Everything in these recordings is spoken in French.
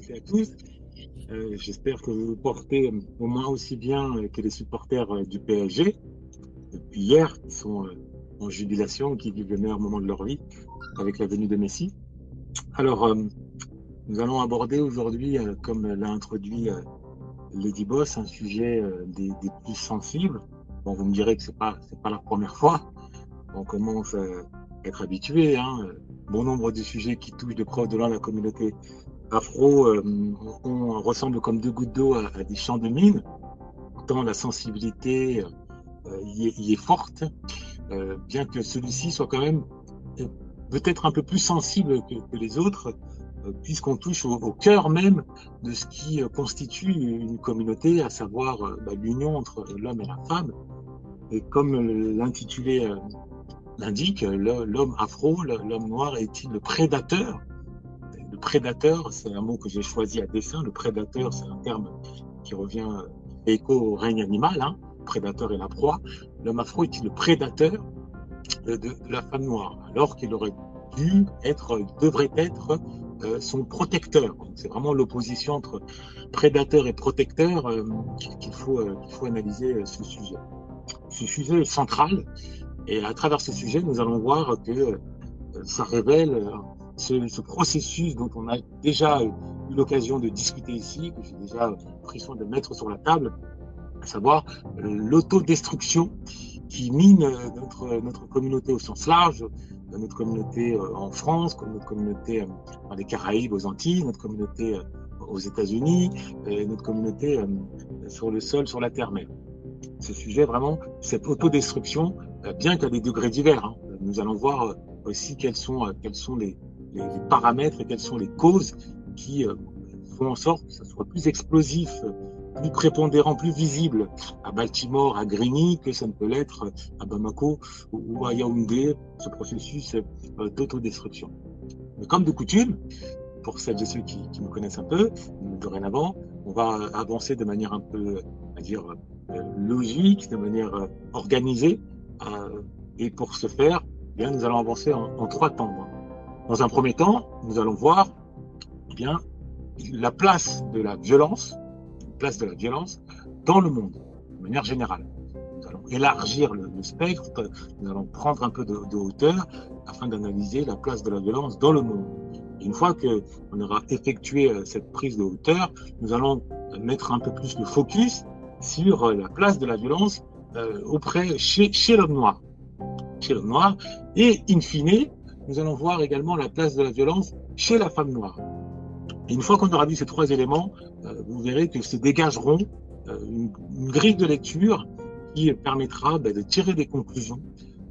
toutes à tous. Euh, J'espère que vous vous portez au moins aussi bien que les supporters euh, du PSG depuis hier, qui sont euh, en jubilation, qui vivent le meilleur moment de leur vie avec la venue de Messi. Alors, euh, nous allons aborder aujourd'hui, euh, comme l'a introduit euh, Lady Boss, un sujet euh, des, plus sensibles. Bon, vous me direz que c'est pas c'est pas la première fois. On commence à être habitué. Hein. Bon nombre de sujets qui touchent de près de loin la communauté afro euh, on, ressemble comme deux gouttes d'eau à, des champs de mine. Tant la sensibilité euh, y, est, forte, euh, bien que celui-ci soit quand même peut-être un peu plus sensible que, les autres, puisqu'on touche au, cœur même de ce qui constitue une communauté, à savoir bah, l'union entre l'homme et la femme. Et comme l'intitulé l'indique, l'homme afro, l'homme noir est-il le prédateur Prédateur, c'est un mot que j'ai choisi à dessein. Le prédateur, c'est un terme qui revient écho au règne animal, hein, prédateur et la proie. L'homme afro est-il le prédateur de, la femme noire, alors qu'il aurait dû être, devrait être euh, son protecteur. C'est vraiment l'opposition entre prédateur et protecteur euh, qu'il faut, euh, faut analyser ce sujet. Ce sujet est central et à travers ce sujet, nous allons voir que ça révèle ce, ce, processus dont on a déjà eu l'occasion de discuter ici, que j'ai déjà pris soin de mettre sur la table, à savoir l'autodestruction qui mine notre, notre communauté au sens large, notre communauté en France, comme notre communauté dans les Caraïbes, aux Antilles, notre communauté aux États-Unis, notre communauté sur le sol, sur la terre-mer. Ce sujet, vraiment, cette autodestruction, bien qu'à des degrés divers, hein, nous allons voir aussi quels sont les, les, paramètres et quelles sont les causes qui font en sorte que ce soit plus explosif, plus prépondérant, plus visible à Baltimore, à Grigny, que ça ne peut l'être à Bamako ou à Yaoundé, ce processus d'autodestruction. Mais comme de coutume, pour celles et ceux qui, qui me connaissent un peu, dorénavant, on va avancer de manière un peu, à dire, logique, de manière organisée. Et pour ce faire, eh bien, nous allons avancer en, en trois temps. Dans un premier temps, nous allons voir eh bien, la place de la violence place de la violence dans le monde, de manière générale. Nous allons élargir le, spectre, nous allons prendre un peu de, hauteur afin d'analyser la place de la violence dans le monde. Une fois qu'on aura effectué cette prise de hauteur, nous allons mettre un peu plus le focus sur la place de la violence euh, auprès chez, chez l'homme noir. Chez l'homme noir. Et in fine, nous allons voir également la place de la violence chez la femme noire. Une fois qu'on aura dit ces trois éléments, euh, vous verrez que se dégageront euh, une, grille de lecture qui permettra ben, de tirer des conclusions,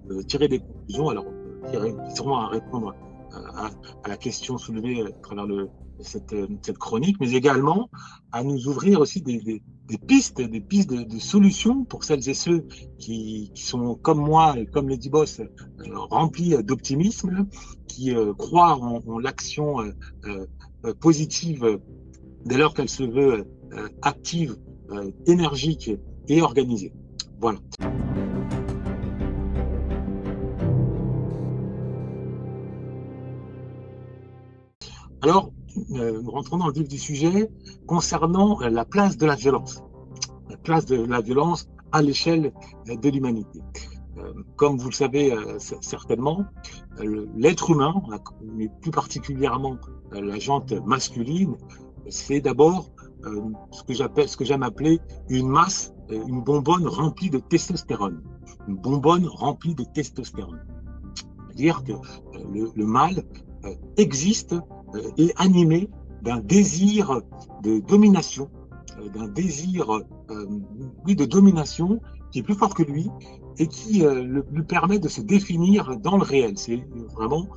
de tirer des conclusions, alors qui seront à répondre à, la question soulevée à travers cette, chronique, mais également à nous ouvrir aussi des, des pistes, des pistes de, solutions pour celles et ceux qui, sont comme moi et comme Lady Boss euh, remplis d'optimisme, qui euh, croient en, l'action euh, euh, positive dès lors qu'elle se veut euh, active, euh, énergique et organisée. Voilà. Alors, euh, rentrons dans le vif du sujet concernant la place de la violence. La place de la violence à l'échelle de l'humanité. Euh, comme vous le savez euh, certainement, l'être humain, mais plus particulièrement la jante masculine, c'est d'abord euh, ce que ce que j'aime appeler une masse, euh, une bonbonne remplie de testostérone. Une bonbonne remplie de testostérone. C'est-à-dire que euh, le, le, mâle euh, existe et animé d'un désir de domination, d'un désir, oui, de domination qui est plus fort que lui et qui lui permet de se définir dans le réel. C'est vraiment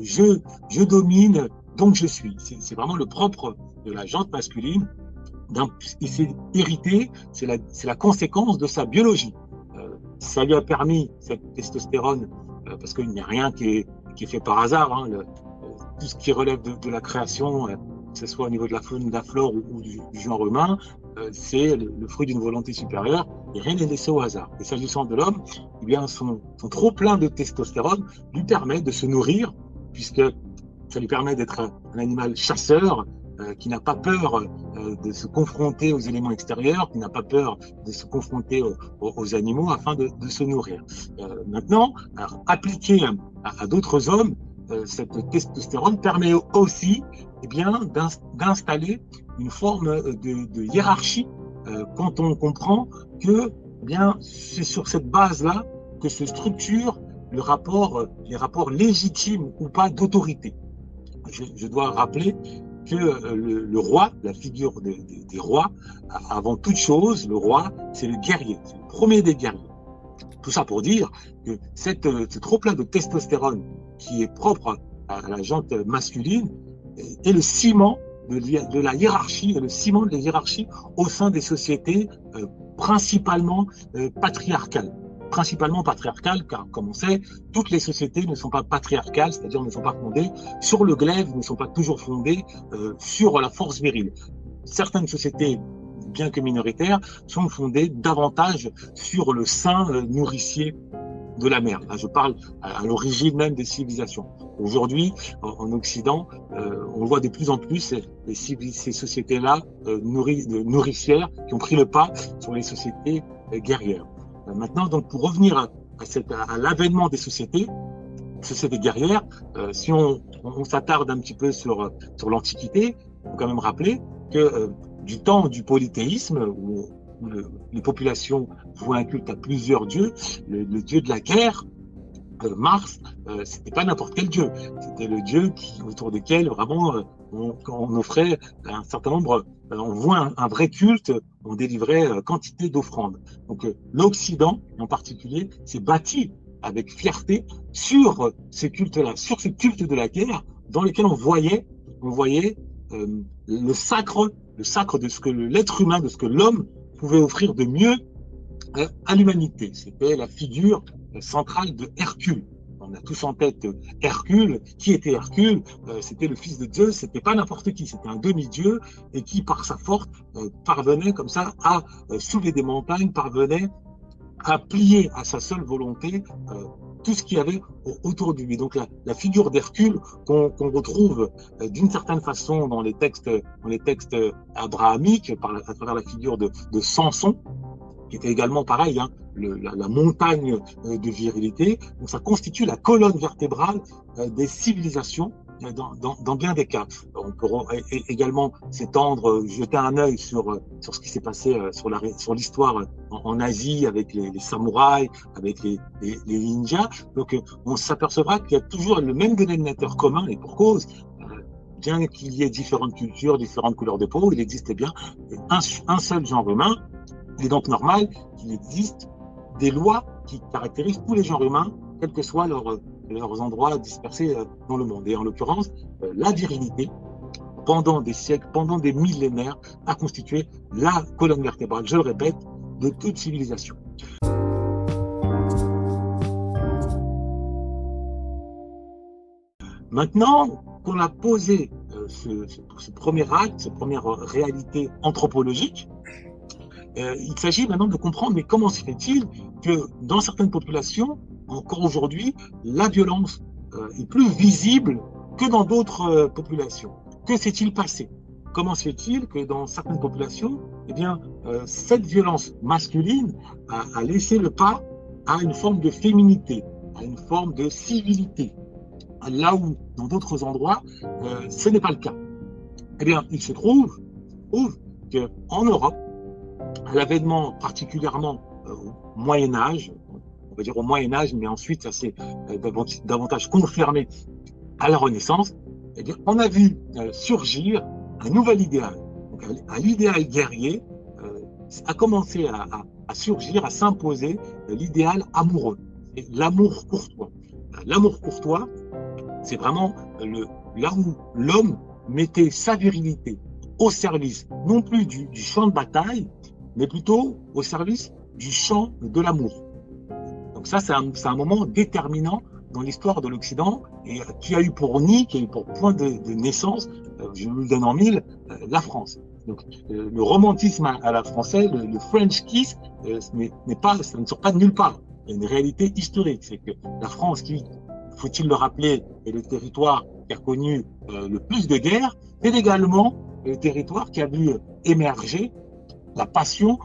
je, je domine, donc je suis. C'est vraiment le propre de la jante masculine. Et c'est hérité, c'est la, la, conséquence de sa biologie. Euh, ça lui a permis, cette testostérone, euh, parce qu'il n'y a rien qui est, est, fait par hasard, hein, tout ce qui relève de, la création, euh, que ce soit au niveau de la faune, de la flore ou, du, genre humain, euh, c'est le, fruit d'une volonté supérieure et rien n'est laissé au hasard. Et s'agissant de l'homme, eh bien son, trop plein de testostérone lui permet de se nourrir, puisque ça lui permet d'être un animal chasseur, euh, qui n'a pas peur de se confronter aux éléments extérieurs, qui n'a pas peur de se confronter aux, aux animaux afin de, se nourrir. Maintenant, appliquer à, d'autres hommes, cette testostérone permet aussi eh d'installer une forme de, de hiérarchie quand on comprend que eh c'est sur cette base-là que se structure les rapports légitimes ou pas d'autorité. Je, dois rappeler que euh, le, roi, la figure des, rois, avant toute chose, le roi, c'est le guerrier, c'est le premier des guerriers. Tout ça pour dire que ce trop-plein de testostérone qui est propre à la jante masculine est le ciment de, la hiérarchie, le ciment de la hiérarchie au sein des sociétés euh, principalement euh, patriarcales principalement patriarcale, car comme on sait, toutes les sociétés ne sont pas patriarcales, c'est-à-dire ne sont pas fondées sur le glaive, ne sont pas toujours fondées euh, sur la force virile. Certaines sociétés, bien que minoritaires, sont fondées davantage sur le sein euh, nourricier de la mer. Je parle à, l'origine même des civilisations. Aujourd'hui, en, en, Occident, euh, on voit de plus en plus ces, sociétés-là euh, nourri, nourricières qui ont pris le pas sur les sociétés euh, guerrières. Maintenant, donc, pour revenir à, l'avènement des sociétés, sociétés guerrières, si on, s'attarde un petit peu sur, sur l'Antiquité, il faut quand même rappeler que du temps du polythéisme, où, où le, les populations vouaient un culte à plusieurs dieux, le, dieu de la guerre, euh, Mars, euh, c'était pas n'importe quel dieu, c'était le dieu qui, autour duquel vraiment euh, on, on, offrait un certain nombre, on voit un, vrai culte, on délivrait quantité d'offrandes. Donc l'Occident, en particulier, s'est bâti avec fierté sur ces cultes-là, sur ces cultes de la guerre, dans lesquels on voyait, on voyait euh, le sacre, le sacre de ce que l'être humain, de ce que l'homme pouvait offrir de mieux euh, à l'humanité. C'était la figure centrale de Hercule. On a tous en tête Hercule. Qui était Hercule? Euh, C'était le fils de Zeus. C'était pas n'importe qui. C'était un demi-dieu et qui, par sa force, euh, parvenait comme ça à euh, soulever des montagnes, parvenait à plier à sa seule volonté euh, tout ce qu'il y avait autour de lui. Donc la, figure d'Hercule qu'on qu retrouve euh, d'une certaine façon dans les textes, dans les textes abrahamiques, par à travers la figure de, Samson, qui était également pareil, hein, la, montagne euh, de virilité. Donc ça constitue la colonne vertébrale euh, des civilisations euh, dans, bien des cas. On peut également s'étendre, jeter un œil sur sur ce qui s'est passé sur la sur l'histoire en, Asie avec les, samouraïs, avec les, ninjas. Donc on s'apercevra qu'il y a toujours le même dénominateur commun et pour cause. Bien qu'il y ait différentes cultures, différentes couleurs de peau, il existe bien un, seul genre humain. Il est donc normal qu'il existe des lois qui caractérisent tous les genres humains, quels que soient leurs, leurs endroits dispersés euh, dans le monde. Et en l'occurrence, euh, la virilité, pendant des siècles, pendant des millénaires, a constitué la colonne vertébrale, je le répète, de toute civilisation. Maintenant qu'on a posé euh, ce, premier acte, cette première réalité anthropologique, il s'agit maintenant de comprendre, mais comment se fait-il que dans certaines populations, encore aujourd'hui, la violence euh, est plus visible que dans d'autres euh, populations. Que s'est-il passé? Comment se fait-il que dans certaines populations, eh bien, euh, cette violence masculine a, laissé le pas à une forme de féminité, à une forme de civilité, là où dans d'autres endroits, ce n'est pas le cas. Eh bien, il se trouve, trouve qu'en Europe, à l'avènement particulièrement au Moyen Âge, on va dire au Moyen Âge, mais ensuite ça s'est euh, davantage confirmé à la Renaissance, on a vu euh, surgir un nouvel idéal. Donc, un, idéal guerrier euh, a commencé à, surgir, à s'imposer l'idéal amoureux, l'amour courtois. L'amour courtois, c'est vraiment là où l'homme mettait sa virilité au service non plus du champ de bataille, mais plutôt au service du champ de l'amour. Donc ça, c'est un, moment déterminant dans l'histoire de l'Occident et qui a eu pour nid, qui a eu pour point de, naissance, euh, je vous le donne en mille, euh, la France. Donc euh, le romantisme à, la française, le, French kiss, euh, n'est pas, ça ne sort pas de nulle part. Il y a une réalité historique, c'est que la France, qui, faut-il le rappeler, est le territoire qui a connu le plus de guerres, c'est également le territoire qui a vu émerger la passion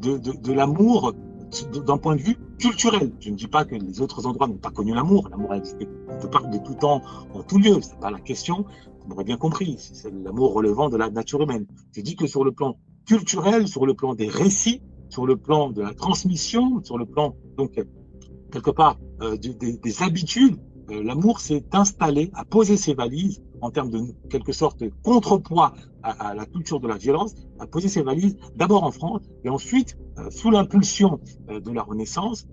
de l'amour d'un point de vue culturel. Je ne dis pas que les autres endroits n'ont pas connu l'amour. L'amour a existé de, part, de tout temps, en tout lieu. C'est pas la question. On aurait bien compris. C'est l'amour relevant de la nature humaine. Je dis que sur le plan culturel, sur le plan des récits, sur le plan de la transmission, sur le plan, donc, quelque part, euh, des, habitudes, euh, l'amour s'est installé, a posé ses valises en termes de quelque sorte contrepoids à, la culture de la violence, a posé ses valises d'abord en France et ensuite euh, sous l'impulsion euh, de la Renaissance,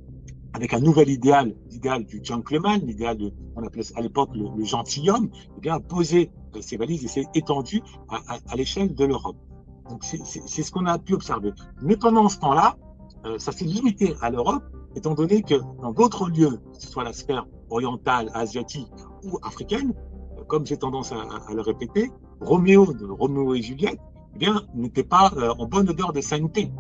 avec un nouvel idéal, l'idéal du gentleman, l'idéal de, on appelait à l'époque le, gentilhomme, eh bien, a posé ses valises et s'est étendu à, à, à l'échelle de l'Europe. Donc, c'est ce qu'on a pu observer. Mais pendant ce temps-là, ça s'est limité à l'Europe, étant donné que dans d'autres lieux, que ce soit la sphère orientale, asiatique ou africaine, comme j'ai tendance à, à, le répéter, Roméo de Roméo et Juliette, eh bien, n'était pas en bonne odeur de sainteté.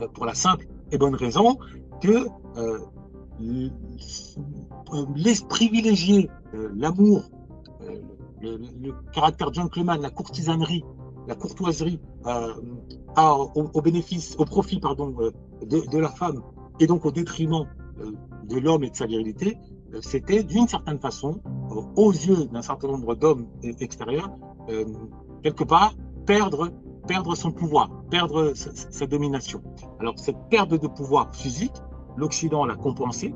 Euh, pour la simple et bonne raison que euh, les privilégier euh, l'amour, le, caractère gentleman, la courtisanerie, la courtoiserie au, bénéfice, au profit pardon, de, la femme et donc au détriment de l'homme et de sa virilité, c'était d'une certaine façon, aux yeux d'un certain nombre d'hommes extérieurs, quelque part perdre perdre son pouvoir, perdre sa, domination. Alors cette perte de pouvoir physique, l'Occident l'a compensée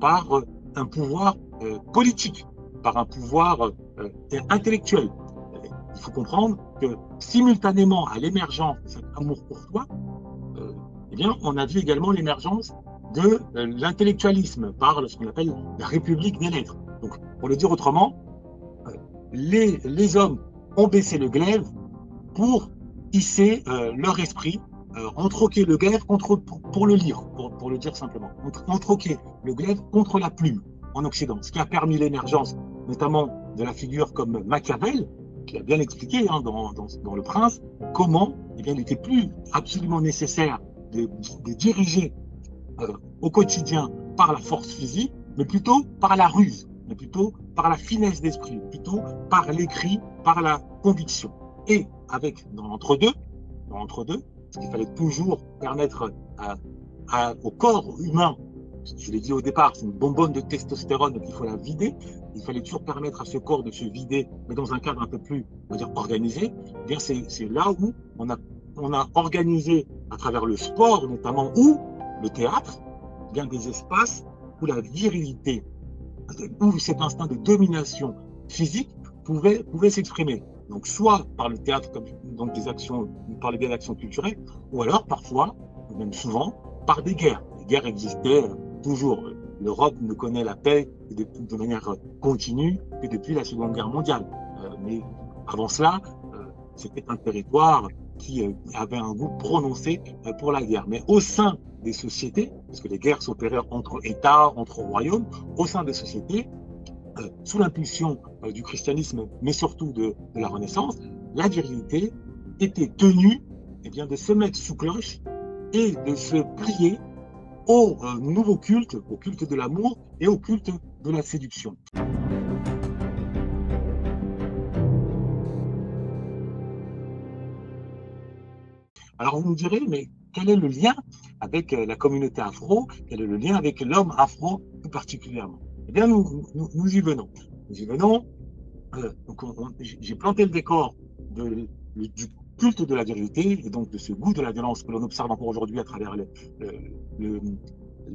par euh, un pouvoir euh, politique, par un pouvoir euh, intellectuel. Il faut comprendre que simultanément à l'émergence de cet amour courtois, eh on a vu également l'émergence de l'intellectualisme par ce qu'on appelle la République des lettres. Donc, pour le dire autrement, les, les hommes ont baissé le glaive pour hisser euh, leur esprit, euh, ont troqué le glaive contre, pour, le lire, pour, le dire simplement. Ont, le glaive contre la plume en Occident, ce qui a permis l'émergence notamment de la figure comme Machiavel, qui a bien expliqué hein, dans, Le Prince comment eh bien, il n'était plus absolument nécessaire de, diriger euh, au quotidien par la force physique, mais plutôt par la ruse, mais plutôt par la finesse d'esprit, plutôt par l'écrit, par la conviction. Et avec dans l'entre-deux, dans parce qu'il fallait toujours permettre au corps humain, je l'ai dit au départ, c'est une bonbonne de testostérone, donc il faut la vider. Il fallait toujours permettre à ce corps de se vider, mais dans un cadre un peu plus, on va dire, organisé. Eh c'est, là où on a organisé, à travers le sport notamment, ou le théâtre, bien des espaces où la virilité, où cet instinct de domination physique pouvait, pouvait s'exprimer. Donc, soit par le théâtre, comme donc des actions, par les actions culturelles, ou alors parfois, même souvent, par des guerres. Les guerres existaient euh, toujours. L'Europe ne connaît la paix de, de, manière continue que depuis la Seconde Guerre mondiale. Euh, mais avant cela, euh, c'était un territoire qui euh, avait un goût prononcé euh, pour la guerre. Mais au sein des sociétés, parce que les guerres s'opéraient entre États, entre royaumes, au sein des sociétés, euh, sous l'impulsion du christianisme, mais surtout de, la Renaissance, la virilité était tenue eh bien, de se mettre sous cloche et de se plier au nouveau culte, au culte de l'amour et au culte de la séduction. Alors vous me direz, mais quel est le lien avec la communauté afro? Quel est le lien avec l'homme afro tout particulièrement? Eh bien, nous, y venons. Nous y venons. Euh, j'ai planté le décor du culte de la virilité et donc de ce goût de la violence que l'on observe encore aujourd'hui à travers le,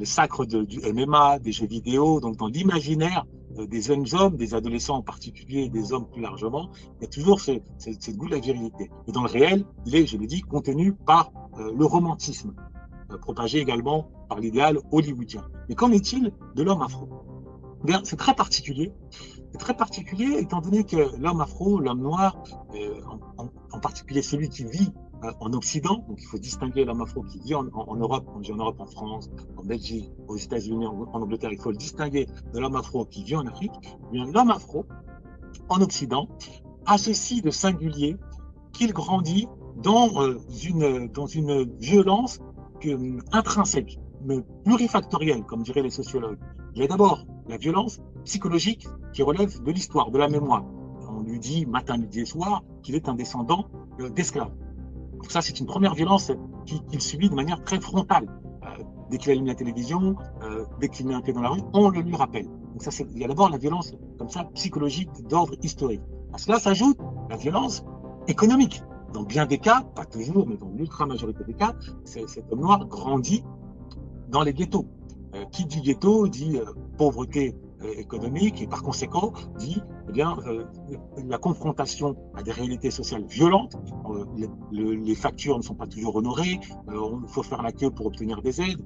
sacre du MMA, des jeux vidéo, donc dans l'imaginaire euh, des jeunes hommes, des adolescents en particulier, des hommes plus largement, il y a toujours ce, ce, goût de la virilité. Et dans le réel, il est, je le dis, contenu par euh, le romantisme, euh, propagé également par l'idéal hollywoodien. Mais qu'en est-il de l'homme afro? Bien, c'est très particulier. Très particulier étant donné que l'homme afro, l'homme noir, euh, en, particulier celui qui vit euh, en Occident, donc il faut distinguer l'homme afro qui vit en, Europe, en France, en Belgique, aux États-Unis, en, Angleterre, il faut le distinguer de l'homme afro qui vit en Afrique. Eh bien, l'homme afro, en Occident, a ceci de singulier qu'il grandit dans, euh, une, violence que, intrinsèque plurifactorielle, comme diraient les sociologues. Il y a d'abord la violence psychologique qui relève de l'histoire, de la mémoire. On lui dit matin, midi et soir qu'il est un descendant euh, d'esclaves. Ça, c'est une première violence qu'il subit de manière très frontale. Euh, dès qu'il allume la télévision, euh, dès qu'il met un pied dans la rue, on le lui rappelle. Donc ça, il y a d'abord la violence comme ça psychologique d'ordre historique. À cela s'ajoute la violence économique. Dans bien des cas, pas toujours, mais dans l'ultra majorité des cas, cet homme noir grandit dans les ghettos. Euh, qui dit ghetto dit pauvreté économique et par conséquent dit eh bien la confrontation à des réalités sociales violentes. les factures ne sont pas toujours honorées. il faut faire la queue pour obtenir des aides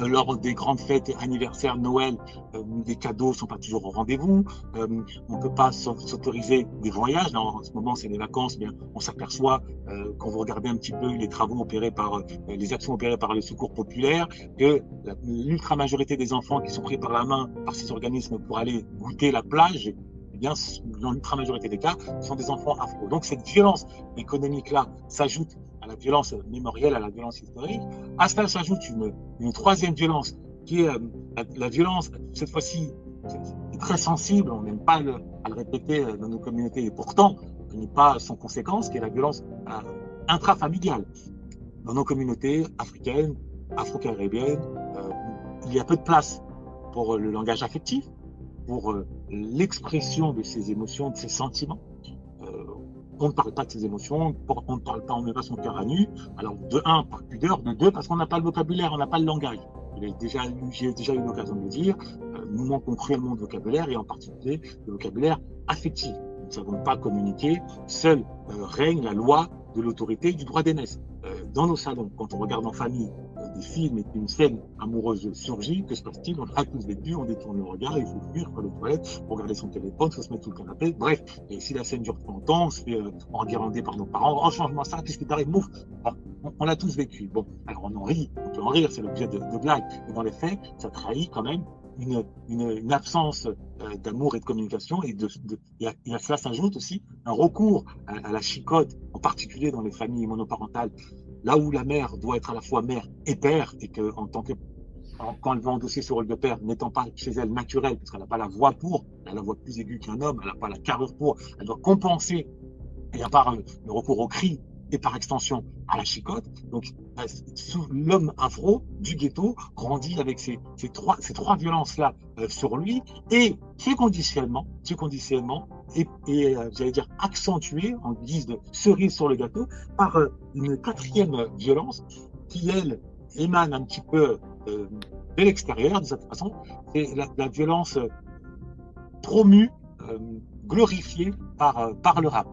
lors des grandes fêtes anniversaires, Noël, euh, les cadeaux sont pas toujours au rendez-vous. Euh, on peut pas s'autoriser des voyages. Là, en ce moment, c'est les vacances. Bien, on s'aperçoit euh, quand vous regardez un petit peu les travaux opérés par euh, les actions opérées par le Secours populaire que l'ultra majorité des enfants qui sont pris par la main par ces organismes pour aller goûter la plage eh bien, dans l'ultra majorité des cas, sont des enfants afro. Donc cette violence économique-là s'ajoute à la violence mémorielle, à la violence historique. À cela s'ajoute une, troisième violence, qui est euh, la, violence, cette fois-ci, très sensible, on n'aime pas le, répéter euh, dans nos communautés, et pourtant, elle n'est pas sans conséquence, qui est la violence euh, intrafamiliale. Dans nos communautés africaines, afro-caribéennes, il y a peu de place pour le langage affectif, pour l'expression de ses émotions, de ses sentiments on ne parle pas de ses émotions, on ne parle pas, on met pas son cœur à nu. Alors, de un, par pudeur, de deux, parce qu'on n'a pas le vocabulaire, on n'a pas le langage. J'ai déjà, eu l'occasion de le dire, euh, nous manquons cruellement de vocabulaire, et en particulier le vocabulaire affectif. Nous ne savons pas communiquer, seule euh, règne la loi de l'autorité du droit d'aînesse. Euh, dans nos salons, quand on regarde en famille des films et qu'une scène amoureuse surgit, que se passe-t-il? On a tous vécu, on détourne le regard, il faut fuir, faire les toilettes, regarder son téléphone, faut se mettre sous le canapé, bref. Et si la scène dure 30 ans, on se fait euh, enguirlander par nos parents, oh, change-moi ça, qu'est-ce qui t'arrive, mouf On, l'a tous vécu. Bon, alors on en rit, on peut en rire, c'est l'objet de, de blagues. Mais dans les faits, ça trahit quand même une, une, une, absence euh, d'amour et de communication. Et, de, à, cela s'ajoute aussi un recours à, la chicote, en particulier dans les familles monoparentales, là où la mère doit être à la fois mère et père, et que en tant que quand elle va endosser ce rôle de père, n'étant pas chez elle naturelle, parce qu'elle n'a pas la voix pour, elle a la voix plus aiguë qu'un homme, elle n'a pas la carrure pour, elle doit compenser, et à part le recours au cri, par extension à la chicote. Donc, l'homme afro du ghetto grandit avec ces, trois, ces trois violences-là euh, sur lui. Et ce conditionnement, ce conditionnement euh, j'allais dire, accentué en guise de cerise sur le gâteau par euh, une quatrième violence qui, elle, émane un petit peu de l'extérieur, de cette façon, c'est la, la, violence promue, glorifiée par, par le rap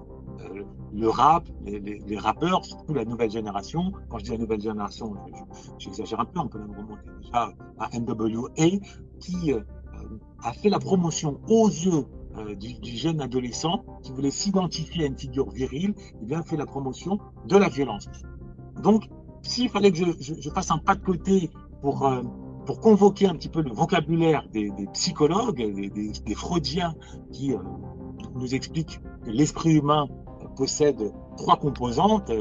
le rap, les, rappeurs, surtout la nouvelle génération. Quand je dis la nouvelle génération, j'exagère un peu, on peut même remonter déjà à NWA, qui euh, a fait la promotion aux yeux euh, du, jeune adolescent qui voulait s'identifier à une figure virile, et eh bien fait la promotion de la violence. Donc, s'il fallait que je, fasse un pas de côté pour, euh, pour convoquer un petit peu le vocabulaire des, psychologues, des, freudiens qui euh, nous expliquent que l'esprit humain possède trois composantes.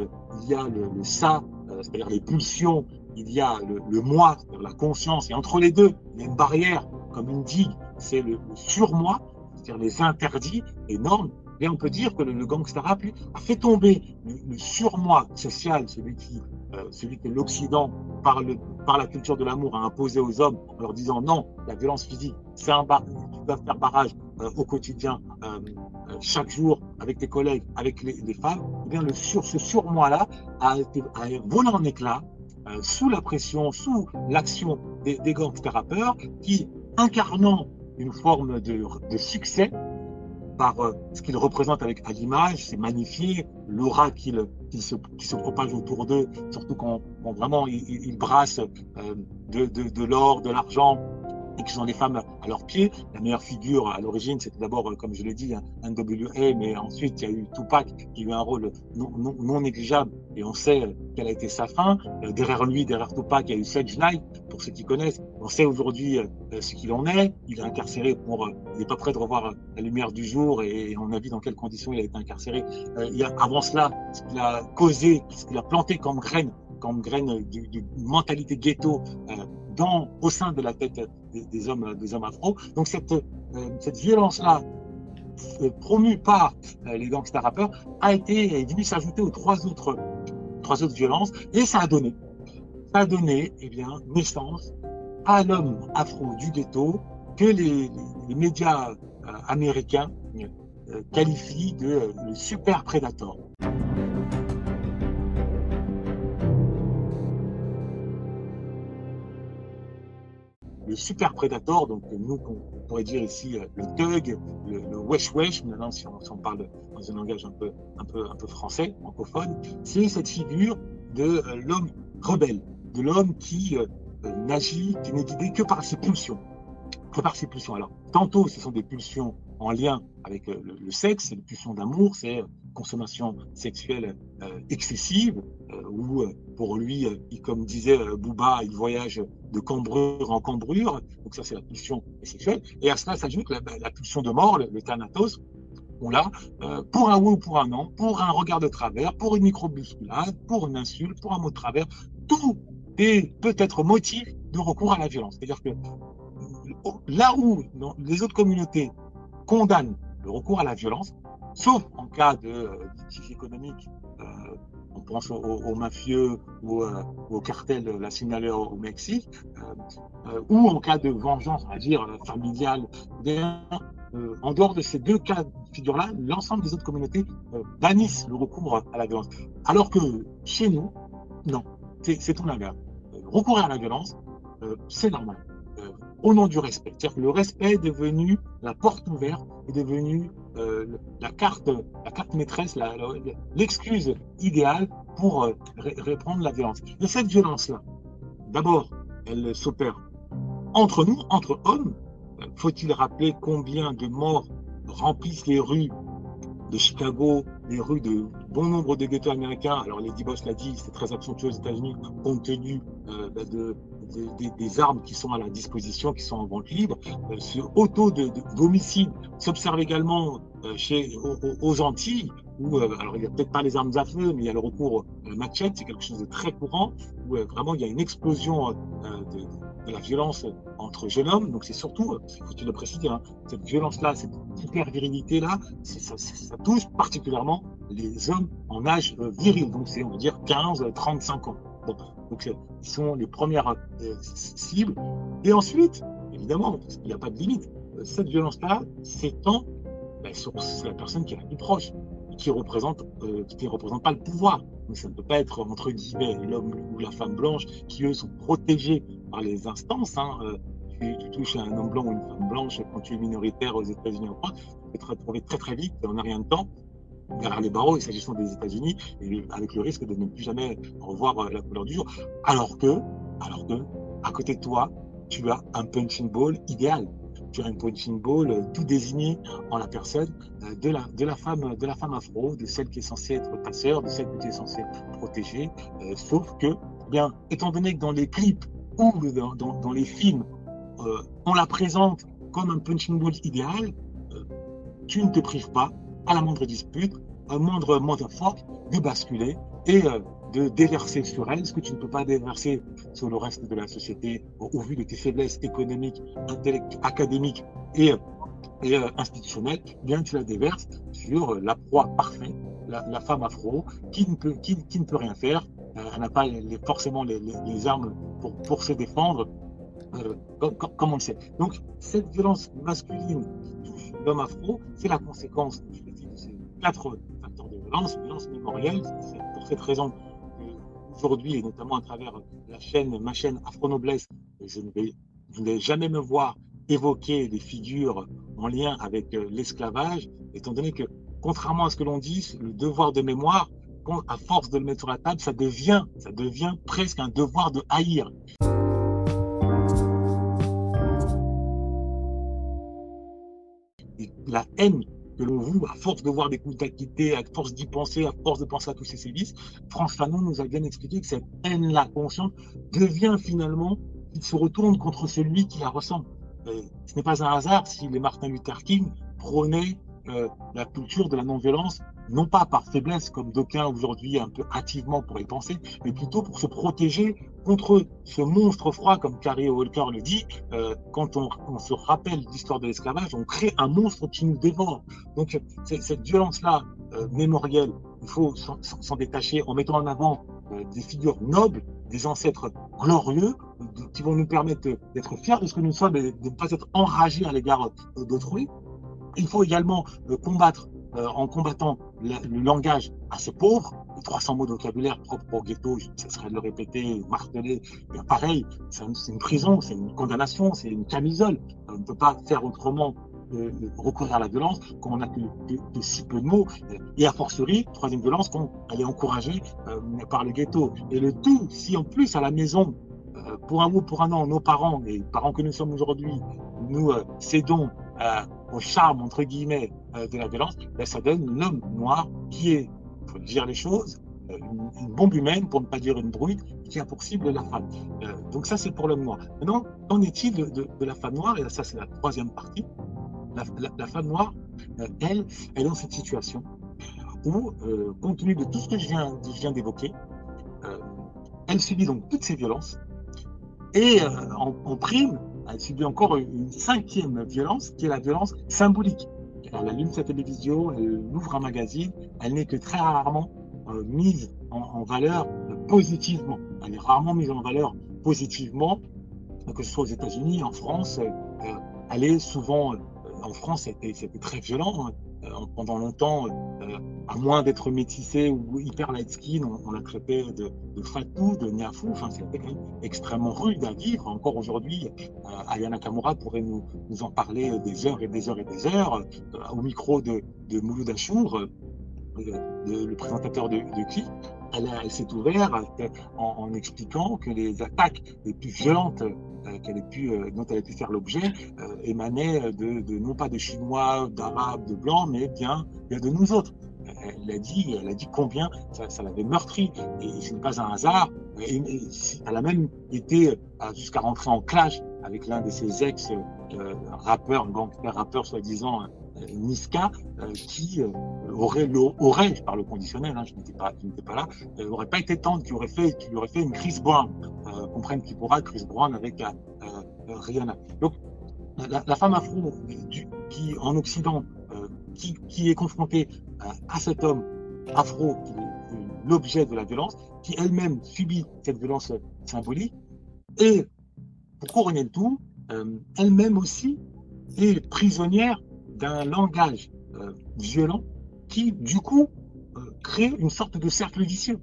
Il y a le, le ça, euh, c'est-à-dire les pulsions, il y a le, moi, c'est-à-dire la conscience, et entre les deux, il y a une barrière, comme une digue, c'est le, surmoi, c'est-à-dire les interdits, les normes. Et on peut dire que le, le gangster rap, a fait tomber le, surmoi social, celui euh, que l'Occident, par la culture de l'amour, a imposé aux hommes en leur disant non, la violence physique, c'est un bar, tu dois faire barrage euh, au quotidien, euh, chaque jour avec tes collègues, avec les, femmes, eh bien le sur, ce surmoi-là a, volé en éclats euh, sous la pression, sous l'action des, des gangsters qui, incarnant une forme de, de succès par euh, ce qu'ils représentent avec à l'image, c'est magnifié, l'aura qu'ils qu se, qui se propage autour d'eux, surtout quand, vraiment ils, brassent euh, de, de, de l'or, de l'argent, et qui sont des femmes à leurs pieds. La meilleure figure à l'origine, c'était d'abord, comme je l'ai dit, un mais ensuite il y a eu Tupac qui a eu un rôle non, négligeable et on sait quelle a été sa fin. Euh, derrière lui, derrière Tupac, il y a eu Sedge Knight, pour ceux qui connaissent. On sait aujourd'hui euh, ce qu'il en est. Il est incarcéré pour, euh, il n'est pas prêt de revoir la lumière du jour et on a vu dans quelles conditions il a été incarcéré. avant cela, ce qu'il a causé, ce qu'il a planté comme graine, comme graine d'une mentalité ghetto, au sein de la tête des, hommes, des hommes afro. Donc cette, cette violence-là, promue par les gangsters rappeurs, a été est venue s'ajouter aux trois autres, trois autres violences, et ça a donné, ça a donné, eh bien, naissance à l'homme afro du ghetto que les, les médias américains qualifient de le super prédateur. Le super prédateur, donc nous, on pourrait dire ici euh, le thug, le, wesh wesh, maintenant si on, parle dans un langage un peu, un peu, un peu français, francophone, c'est cette figure de euh, l'homme rebelle, de l'homme qui euh, n'agit, qui n'est guidé que par ses pulsions. Que par ses pulsions. Alors, tantôt, ce sont des pulsions en lien avec le, sexe, c'est des pulsions d'amour, c'est consommation sexuelle excessive, ou pour lui, comme disait Bouba, il voyage de cambrure en cambrure, donc ça c'est la pulsion sexuelle, et à cela s'ajoute la, la, pulsion de mort, le, thanatos, on l'a, euh, pour un oui ou pour un non, pour un regard de travers, pour une micro-bousculade, pour une insulte, pour un mot de travers, tout est peut-être motif de recours à la violence. C'est-à-dire que là où les autres communautés condamnent le recours à la violence, sauf en cas de euh, litige économique euh, on pense aux, mafieux ou euh, au cartel de la Sinaloa au Mexique, euh, euh, ou en cas de vengeance, on va dire, familiale. en dehors de ces deux cas de figure-là, l'ensemble des autres communautés bannissent le recours à la violence. Alors que chez nous, non, c'est tout l'inverse. Recourir à la violence, c'est normal au nom du respect. C'est-à-dire que le respect est devenu la porte ouverte, est devenu euh, la carte, la carte maîtresse, l'excuse idéale pour euh, la violence. Et cette violence-là, d'abord, elle s'opère entre nous, entre hommes. Faut-il rappeler combien de morts remplissent les rues de Chicago, les rues de bon nombre de ghettos américains? Alors, Lady Boss l'a dit, c'est très accentué aux États-Unis compte tenu euh, bah, de, des, armes qui sont à la disposition, qui sont en vente libre. Euh, ce auto d'homicide s'observe également euh, chez, aux, Antilles, où, euh, alors il n'y a peut-être pas les armes à feu, mais il y a le recours la machette, c'est quelque chose de très courant, où vraiment il y a une explosion de, la violence entre jeunes hommes. Donc c'est surtout, il faut le préciser, hein, cette violence-là, cette hyper virilité-là, ça, ça, touche particulièrement les hommes en âge viril, donc c'est on va dire 15-35 ans. Donc, ils sont les premières euh, cibles. Et ensuite, évidemment, parce qu'il n'y a pas de limite, euh, cette violence-là s'étend ben, sur la personne qui est la plus proche, qui euh, ne représente pas le pouvoir. Donc, ça ne peut pas être, entre guillemets, l'homme ou la femme blanche, qui, eux, sont protégés par les instances. Hein, tu, touches à un homme blanc ou une femme blanche quand tu es minoritaire aux États-Unis en France, tu te retrouver très très vite, on n'a rien de temps, derrière les barreaux, s'agissant des États-Unis, avec le risque de ne plus jamais revoir euh, la couleur du jour. Alors que, alors que, à côté de toi, tu as un punching ball idéal. Tu as un punching ball euh, tout désigné en la personne euh, de la, de la femme, de la femme afro, de celle qui est censée être ta sœur, de celle que tu es censée protéger. sauf que, eh bien, étant donné que dans les clips ou dans, dans les films, on la présente comme un punching ball idéal, tu ne te prives pas à la moindre dispute, à moindre fort, de basculer et euh, de déverser sur elle ce que tu ne peux pas déverser sur le reste de la société au, vu de tes faiblesses économiques, académiques et, et euh, institutionnelles, eh bien tu la déverses sur la proie parfaite, la, femme afro, qui ne peut, qui, rien faire, euh, elle n'a pas forcément les, armes pour, se défendre, comme, comme, on le sait. Donc cette violence masculine l'homme afro, c'est la conséquence quatre facteurs de violence, violence mémorielle. C'est pour cette raison qu'aujourd'hui, et notamment à travers la chaîne, ma chaîne Afro Noblesse, je ne vais, jamais me voir évoquer des figures en lien avec euh, l'esclavage, étant donné que, contrairement à ce que l'on dit, le devoir de mémoire, à force de le mettre sur la table, ça devient, ça devient presque un devoir de haïr. la haine que l'on voue, à force de voir des coups d'acquitté, à force d'y penser, à force de penser à tous ces sévices, France Fanon nous a bien expliqué que cette haine-là consciente devient finalement, il se retourne contre celui qui la ressent. ce n'est pas un hasard si les Martin Luther King prônaient euh, la culture de la non-violence, non pas par faiblesse, comme d'aucuns aujourd'hui un peu hâtivement pourraient penser, mais plutôt pour se protéger contre ce monstre froid, comme Carrie Walker le dit. Euh, quand on, se rappelle l'histoire de l'esclavage, on crée un monstre qui nous dévore. Donc cette violence-là, euh, mémorielle, il faut s'en détacher en mettant en avant des figures nobles, des ancêtres glorieux, qui vont nous permettre d'être fiers de ce que nous sommes et de ne pas être enragés à l'égard d'autrui. Il faut également euh, combattre euh, en combattant le, langage assez pauvre, les 300 mots de vocabulaire propres au ghetto, ça serait de le répéter, marteler, pareil, c'est une, prison, c'est une condamnation, c'est une camisole. On ne peut pas faire autrement euh, recourir à la violence quand on n'a que, que, si peu de mots. Et a fortiori, troisième violence, quand elle est encouragée euh, par le ghetto. Et le tout, si en plus à la maison, pour un mot, pour un an, nos parents, les parents que nous sommes aujourd'hui, nous cédons au charme, entre guillemets, de la violence, ben, ça donne l'homme noir qui est, faut dire les choses, une, une, bombe humaine, pour ne pas dire une brute, qui a pour cible la femme. Euh, donc ça, c'est pour l'homme noir. Maintenant, qu'en est-il de, la femme noire? Et ça, c'est la troisième partie la, femme noire, euh, elle, est dans cette situation où, euh, compte tenu de tout ce que je viens, d'évoquer, euh, elle subit donc toutes ces violences et en, prime, elle subit encore une cinquième violence qui est la violence symbolique. Elle allume sa télévision, elle ouvre un magazine, elle n'est que très rarement mise en, valeur positivement. Elle est rarement mise en valeur positivement, que ce soit aux États-Unis, en France. elle est souvent en France, c'était très violent. Hein. Euh, pendant longtemps, euh, à moins d'être métissé ou hyper light skin, on, l'a traité de, fatou, de niafou. Enfin, c'était quand même extrêmement rude à vivre. Encore aujourd'hui, euh, Ayana Kamura pourrait nous, en parler des heures et des heures et des heures. au micro de, de Mouloud le présentateur de qui elle, s'est ouverte en, expliquant que les attaques les plus violentes euh, euh, dont elle a pu faire l'objet euh, émanait de, non pas de Chinois, d'Arabes, de Blancs, mais bien, de nous autres. Elle a dit, elle a dit combien ça, l'avait meurtri. Et ce n'est pas un hasard. Elle a même été jusqu'à rentrer en clash avec l'un de ses ex-rappeurs, gangsters rappeurs soi-disant Niska, qui aurait, aurait, je parle au conditionnel, hein, je n'étais pas, pas là, n'aurait pas été tendre, qui aurait fait, qui aurait fait une Chris Brown comprennent qui pourra Chris Brown avec euh, euh, Rihanna. Donc, la, femme afro qui, en Occident, euh, qui, qui, est confrontée à cet homme afro, qui est l'objet de la violence, qui elle-même subit cette violence symbolique, et pour couronner le tout, elle-même aussi est prisonnière d'un langage violent qui, du coup, crée une sorte de cercle vicieux.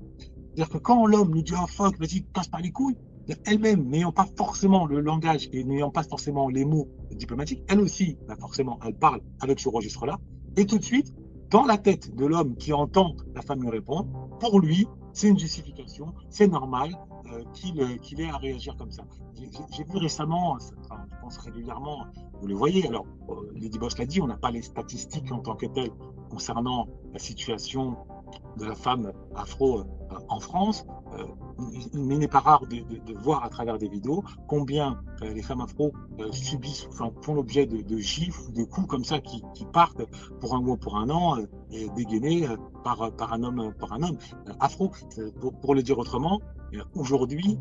C'est-à-dire que quand l'homme lui dit oh fuck, vas-y, passe par les couilles, elle-même n'ayant pas forcément le langage et n'ayant pas forcément les mots diplomatiques, elle aussi, bah forcément, elle parle avec ce registre-là. Et tout de suite, dans la tête de l'homme qui entend la femme lui répondre, pour lui, c'est une justification, c'est normal euh, qu'il qu'il ait à réagir comme ça. J'ai vu récemment, régulièrement, vous le voyez, alors euh, Lady Boss l'a dit, on n'a pas les statistiques en tant que telles concernant la situation de la femme afro euh, en France, euh, il n'est pas rare de, voir à travers des vidéos combien les femmes afro subissent, enfin, font l'objet de, gifles ou de coups comme ça qui, partent pour un mois, pour un an, et dégainés par, par un homme, par un homme afro. Pour, le dire autrement, aujourd'hui,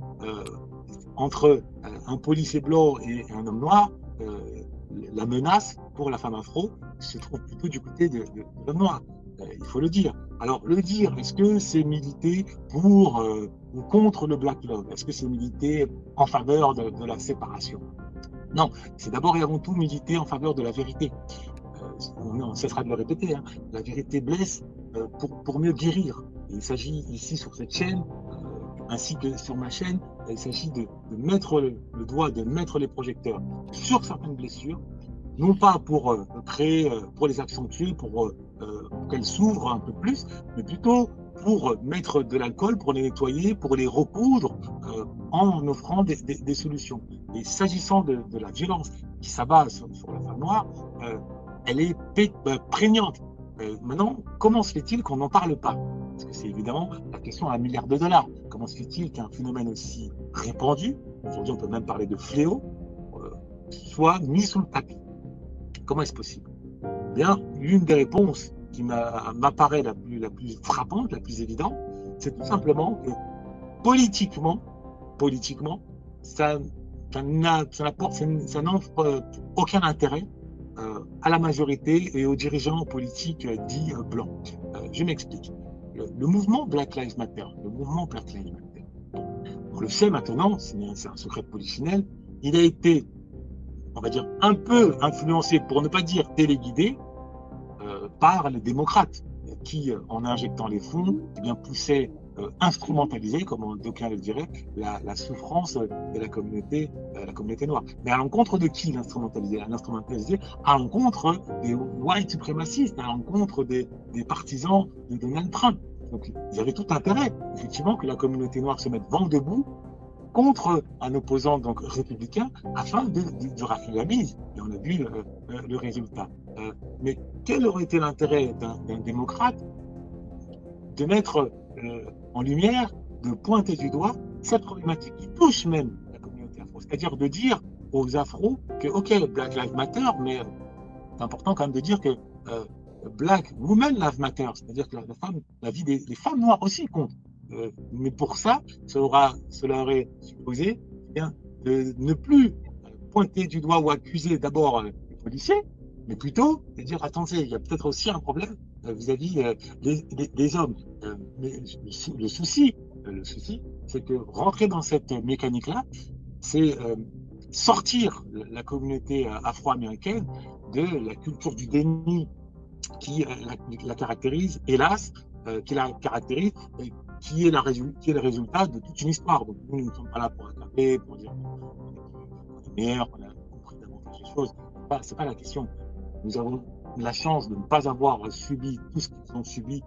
entre un policier blanc et un homme noir, la menace pour la femme afro se trouve plutôt du côté de, l'homme noir. il faut le dire. Alors, le dire, est-ce que c'est militer pour euh, ou contre le Black Love? Est-ce que c'est militer en faveur de, la séparation? Non, c'est d'abord et avant tout militer en faveur de la vérité. Euh, on, cessera de le répéter, hein. la vérité blesse euh, pour mieux guérir. il s'agit ici sur cette chaîne, ainsi que sur ma chaîne, il s'agit de, mettre le, doigt, de mettre les projecteurs sur certaines blessures, non pas pour créer, pour les accentuer, pour euh, pour qu'elles s'ouvrent un peu plus, mais plutôt pour mettre de l'alcool, pour les nettoyer, pour les recoudre, euh, en offrant des, solutions. Et s'agissant de, la violence qui s'abat sur, la femme noire, euh, elle est euh, prégnante. Euh, maintenant, comment se fait-il qu'on n'en parle pas? Parce que c'est évidemment la question à un milliard de dollars. Comment se fait-il qu'un phénomène aussi répandu, aujourd'hui on peut même parler de fléau, soit mis sous le tapis? Comment est-ce possible? Bien, l'une des réponses qui m'apparaît la plus, frappante, la plus évidente, c'est tout simplement que politiquement, politiquement, ça, n'offre aucun intérêt euh, à la majorité et aux dirigeants politiques dits blancs. Euh, je m'explique. Le, mouvement Black Lives Matter, le mouvement Black Lives Matter, on le sait maintenant, c'est un secret polichinelle, il a été, on va dire, un peu influencé, pour ne pas dire téléguidé, euh, par les démocrates, qui, en injectant les fonds, eh bien, poussaient euh, instrumentaliser, comme d'aucuns le diraient, la, souffrance de la communauté, euh, la communauté noire. Mais à l'encontre de qui l'instrumentaliser à l'encontre des white suprémacistes, à l'encontre des, partisans de Donald Trump. Donc, ils avaient tout intérêt, effectivement, que la communauté noire se mette vent debout contre un opposant donc républicain afin de, de, rafler la mise. Et on a vu le, le résultat. Euh, mais quel aurait été l'intérêt d'un démocrate de mettre euh, en lumière de pointer du doigt cette problématique qui touche même la communauté afro. C'est-à-dire de dire aux afros que, OK, Black Lives Matter, mais c'est important quand même de dire que euh, Black Women Lives Matter, c'est-à-dire que la, vie des, femmes noires aussi compte. Euh, mais pour ça, cela, aurait supposé eh de ne plus pointer du doigt ou accuser d'abord les policiers, mais plutôt de dire attendez, il y a peut-être aussi un problème vis-à-vis des, des, hommes. mais le souci, le souci, c'est que rentrer dans cette mécanique-là, c'est sortir la communauté afro-américaine de la culture du déni qui la, caractérise, hélas, qui la caractérise, qui est, le résultat de toute une histoire. Donc nous, ne sommes pas là pour acclamer, pour dire qu'on est meilleur, qu'on a compris davantage les choses. Ce n'est pas la question. Nous avons la chance de ne pas avoir subi tout ce qu'ils ont subi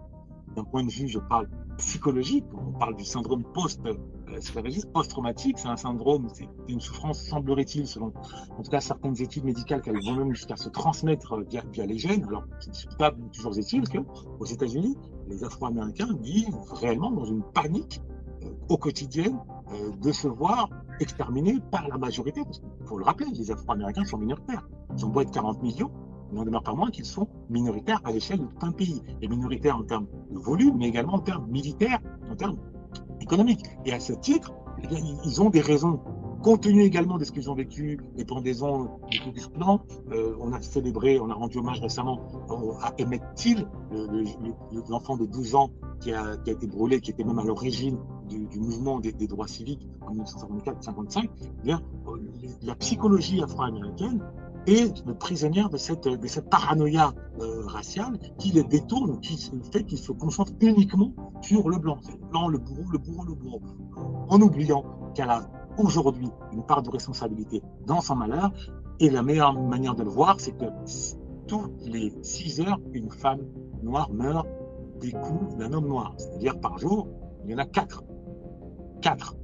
d'un point de vue, je parle psychologique, on parle du syndrome post-esclavagiste, post-traumatique, c'est un syndrome, c'est une souffrance, semblerait-il, selon en tout cas certaines études médicales, qu'elles vont même jusqu'à se transmettre via, via les gènes. Alors, c'est discutable, toujours est-il qu'aux États-Unis, les Afro-Américains vivent réellement dans une panique euh, au quotidien euh, de se voir exterminés par la majorité, parce qu'il faut le rappeler, les Afro-Américains sont minoritaires. Ils ont beau être 40 millions, il n'en demeure pas moins qu'ils sont minoritaires à l'échelle de tout un pays. Et minoritaires en termes de volume, mais également en termes militaires, en termes économiques. Et à ce titre, eh ils ont des raisons compte tenu également de ce qu'ils ont vécu, les pendaisons du du euh, on a célébré, on a rendu hommage récemment à Emmett Till, l'enfant de 12 ans qui a, été brûlé, qui était même à l'origine du, mouvement des, des, droits civiques en 1954-55. Eh euh, la psychologie afro-américaine et cette, de cette paranoïa euh, raciale qui les détourne, qui fait qu'ils se concentrent uniquement sur le blanc. Le blanc, le bourreau, le bourreau, le bourreau. En oubliant qu'elle a aujourd'hui une part de responsabilité dans son malheur. Et la meilleure manière de le voir, c'est que toutes les 6 heures, une femme noire meurt des coups d'un homme noir. C'est-à-dire par jour, il y en a 4. 4.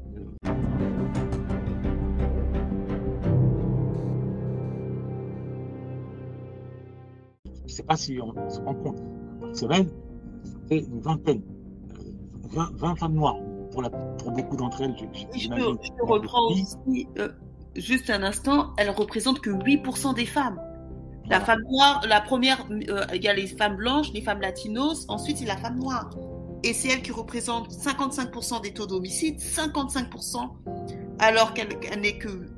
Sais pas si on se rend compte. Par semaine, ça fait une vingtaine, 20, euh, 20 femmes noires pour, la, pour beaucoup d'entre elles. Je, reprendre aussi, euh, juste un instant, elles représentent que 8% des femmes. La femme noire, la première, euh, il y a les femmes blanches, les femmes latinos, ensuite c'est la femme noire. Et c'est elle qui représente 55% des taux d'homicide, 55%, alors qu'elle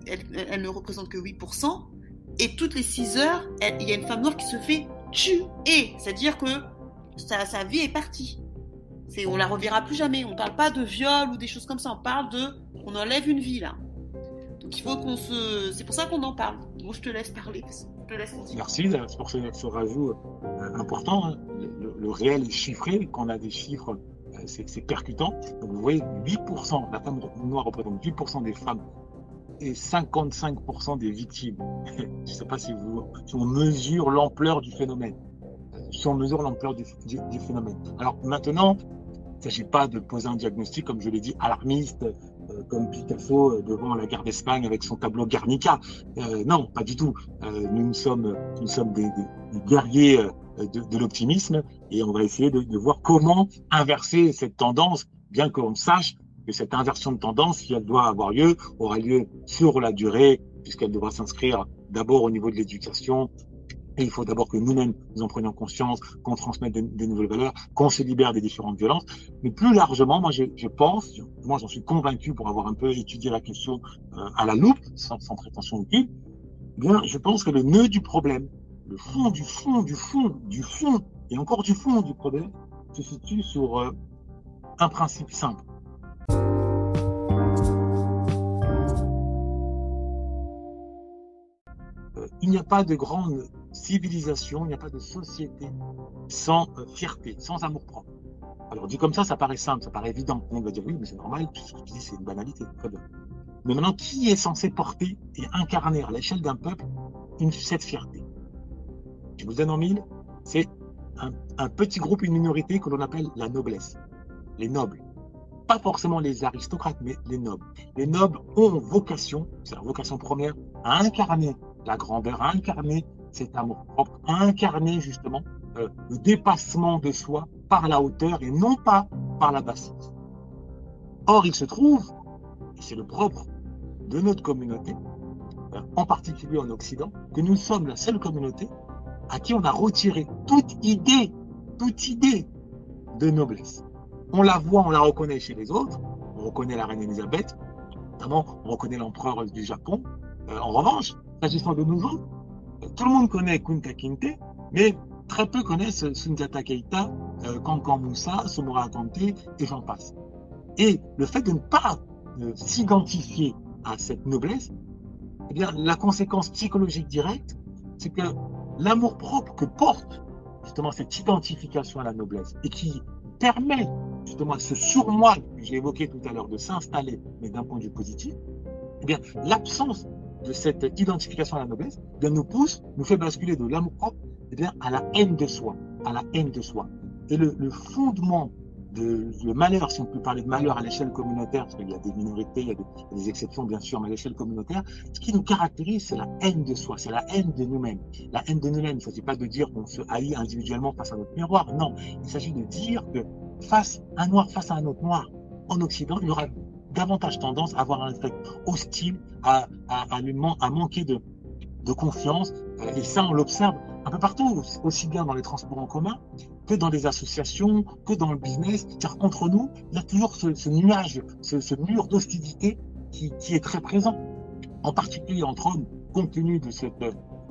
elle, ne représente que 8%. Et toutes les 6 heures, il y a une femme noire qui se fait tuer. C'est-à-dire que sa, vie est partie. C'est, on la reverra plus jamais. On parle pas de viol ou des choses comme ça. On parle de, on enlève une vie là. Donc il faut qu'on se, c'est pour ça qu'on en parle. Moi je te laisse parler. Je te laisse Merci pour ce, rajout euh, important. Hein. Le, réel est chiffré. Quand on a des chiffres, euh, c'est, percutant. Vous voyez, 8%, la femme noire représente 8% des femmes et 55% des victimes. je ne sais pas si, vous, si on mesure l'ampleur du phénomène. Si on mesure l'ampleur du, phénomène. Alors maintenant, il ne s'agit pas de poser un diagnostic, comme je l'ai dit, alarmiste, euh, comme Picasso euh, devant la guerre d'Espagne avec son tableau Guernica. Euh, non, pas du tout. Euh, nous, sommes, des, guerriers euh, de, l'optimisme et on va essayer de, de, voir comment inverser cette tendance, bien qu'on sache cette inversion de tendance, si elle doit avoir lieu, aura lieu sur la durée, puisqu'elle devra s'inscrire d'abord au niveau de l'éducation, Et il faut d'abord que nous-mêmes nous en prenions conscience, qu'on transmette des, nouvelles valeurs, qu'on se libère des différentes violences. Mais plus largement, moi, je, pense, moi, j'en suis convaincu pour avoir un peu étudié la question euh, à la loupe, sans, prétention aucune. Eh bien, je pense que le nœud du problème, le fond du fond du fond du fond et encore du fond du problème, se situe sur euh, un principe simple. Il n'y a pas de grande civilisation, il n'y a pas de société sans euh, fierté, sans amour propre. Alors dit comme ça, ça paraît simple, ça paraît évident. On va dire oui, mais c'est normal, tout ce que tu dis, c'est une banalité. Très bien. Mais maintenant, qui est censé porter et incarner à l'échelle d'un peuple une, cette fierté? Je vous donne en mille, c'est un, un, petit groupe, une minorité que l'on appelle la noblesse, les nobles. Pas forcément les aristocrates, mais les nobles. Les nobles ont vocation, c'est leur vocation première, à incarner la grandeur, à incarner cet amour propre, à incarner justement euh, le dépassement de soi par la hauteur et non pas par la bassesse. Or, il se trouve, et c'est le propre de notre communauté, euh, en particulier en Occident, que nous sommes la seule communauté à qui on a retiré toute idée, toute idée de noblesse. On la voit, on la reconnaît chez les autres, on reconnaît la reine Elisabeth, notamment on reconnaît l'empereur du Japon. Euh, en revanche, s'agissant de autres, tout le monde connaît Kunta Kinte, mais très peu connaissent Sundiata Keita, euh, Kankan Moussa, Somora Kanté, et j'en passe. Et le fait de ne pas euh, s'identifier à cette noblesse, eh bien, la conséquence psychologique directe, c'est que l'amour propre que porte justement cette identification à la noblesse et qui permet justement ce surmoi que j'ai évoqué tout à l'heure de s'installer, mais d'un point de vue positif, eh bien, l'absence de cette identification à la noblesse, eh bien, nous pousse, nous fait basculer de l'amour propre eh bien, à la haine de soi, à la haine de soi. Et le, fondement de le malheur, si on peut parler de malheur à l'échelle communautaire, parce qu'il y a des minorités, il y a des, exceptions bien sûr, mais à l'échelle communautaire, ce qui nous caractérise, c'est la haine de soi, c'est la haine de nous-mêmes. La haine de nous-mêmes, il ne s'agit pas de dire qu'on se haït individuellement face à notre miroir, non, il s'agit de dire que face à un noir, face à un autre noir, en Occident, il y aura davantage tendance à avoir un effet hostile, à, à, à, manquer de, de confiance. Et ça, on l'observe un peu partout, aussi bien dans les transports en commun que dans les associations, que dans le business. Car entre nous, il y a toujours ce, nuage, ce, mur d'hostilité qui, qui, est très présent, en particulier entre hommes, compte tenu de cette,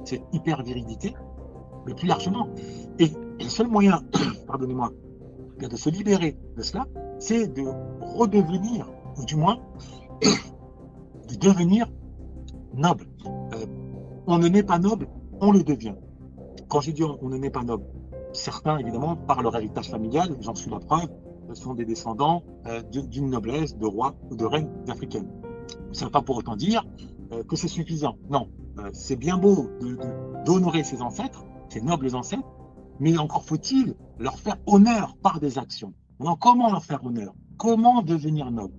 cette hyper-virilité, mais plus largement. Et le seul moyen, pardonnez-moi, de se libérer de cela, c'est de redevenir ou du moins de devenir noble. Euh, on ne naît pas noble, on le devient. Quand j'ai dit on, ne naît pas noble, certains, évidemment, par leur héritage familial, j'en suis la preuve, sont des descendants euh, d'une noblesse, de rois ou de reines africaines. Ça ne veut pas pour autant dire euh, que c'est suffisant. Non, euh, c'est bien beau d'honorer ses ancêtres, ses nobles ancêtres, mais encore faut-il leur faire honneur par des actions. Alors, comment leur faire honneur? Comment devenir noble?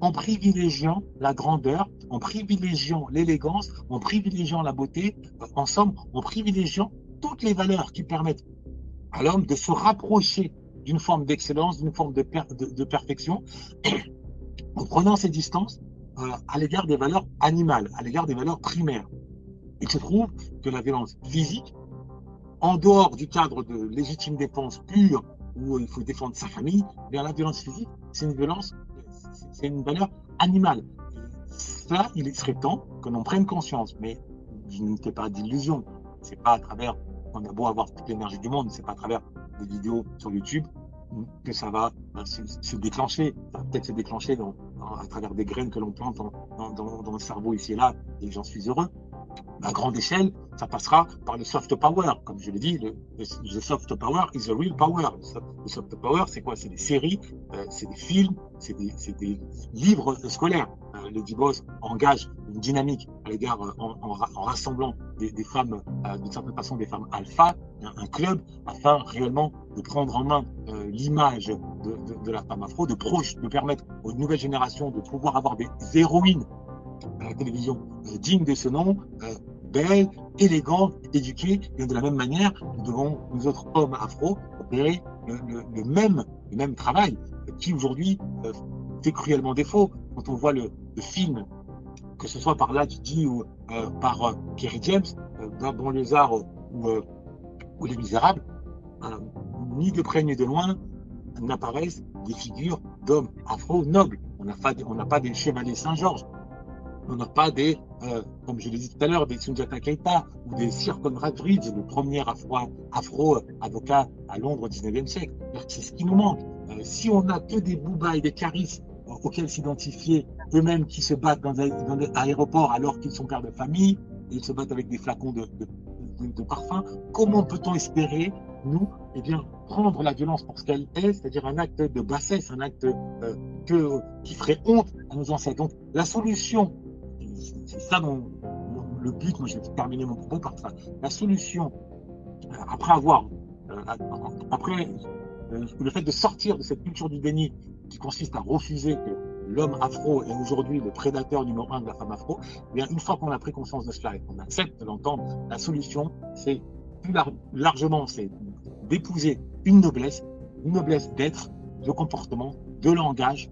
En privilégiant la grandeur, en privilégiant l'élégance, en privilégiant la beauté, en somme, en privilégiant toutes les valeurs qui permettent à l'homme de se rapprocher d'une forme d'excellence, d'une forme de, per de, de, perfection, en prenant ses distances euh, à l'égard des valeurs animales, à l'égard des valeurs primaires. Il se trouve que la violence physique, en dehors du cadre de légitime défense pure, où il faut défendre sa famille, eh bien la violence physique, c'est une violence c'est une valeur animale. Ça, il serait temps que l'on prenne conscience, mais je ne fais pas d'illusion. C'est pas à travers, on a beau avoir toute l'énergie du monde, c'est pas à travers des vidéos sur YouTube que ça va se, se déclencher. Ça va peut-être se déclencher à travers des graines que l'on plante dans, le cerveau ici et là, et j'en suis heureux. À grande échelle, ça passera par le soft power. Comme je l'ai dit, le, soft power is a real power. Le soft power, c'est quoi? C'est des séries, euh, c'est des films, c'est des, livres scolaires. Euh, le Boss engage une dynamique à l'égard, euh, en, rassemblant des, femmes, euh, d'une certaine façon, des femmes alpha, un, club, afin réellement de prendre en main l'image de, de, la femme afro, de, proche, de permettre aux nouvelles générations de pouvoir avoir des héroïnes à la télévision euh, dignes de ce nom, euh, belles, élégantes, éduquées. Et de la même manière, nous devons, nous autres hommes afro, opérer le, même, le même travail qui aujourd'hui euh, fait cruellement défaut. Quand on voit le, film, que ce soit par dis, ou par Kerry James, euh, d'un banlieusard ou, Les Misérables, ni de près ni de loin n'apparaissent des figures d'hommes afro-nobles. On n'a pas, pas des chevaliers Saint-Georges. On n'a pas des, euh, comme je l'ai dit tout à l'heure, des Sunjata Keita ou des Sir Conrad Reed, le premier afro-avocat à Londres au 19e siècle. C'est ce qui nous manque. Euh, si on n'a que des Bouba et des Caris euh, auxquels s'identifier, eux-mêmes qui se battent dans, un, aéroport alors qu'ils sont pères de famille, ils se battent avec des flacons de, de parfum, comment peut-on espérer nous, eh bien, prendre la violence pour ce qu'elle est, c'est-à-dire un acte de bassesse, un acte que, qui ferait honte à nos ancêtres. Donc, la solution, c'est ça mon, le but, moi je vais terminer mon propos par ça. La solution, euh, après avoir, euh, après le fait de sortir de cette culture du déni qui consiste à refuser que l'homme afro est aujourd'hui le prédateur numéro un de la femme afro, eh bien, une fois qu'on a pris conscience de cela et qu'on accepte de l'entendre, la solution, c'est plus largement, c'est d'épouser une noblesse, une noblesse d'être, de comportement, de langage,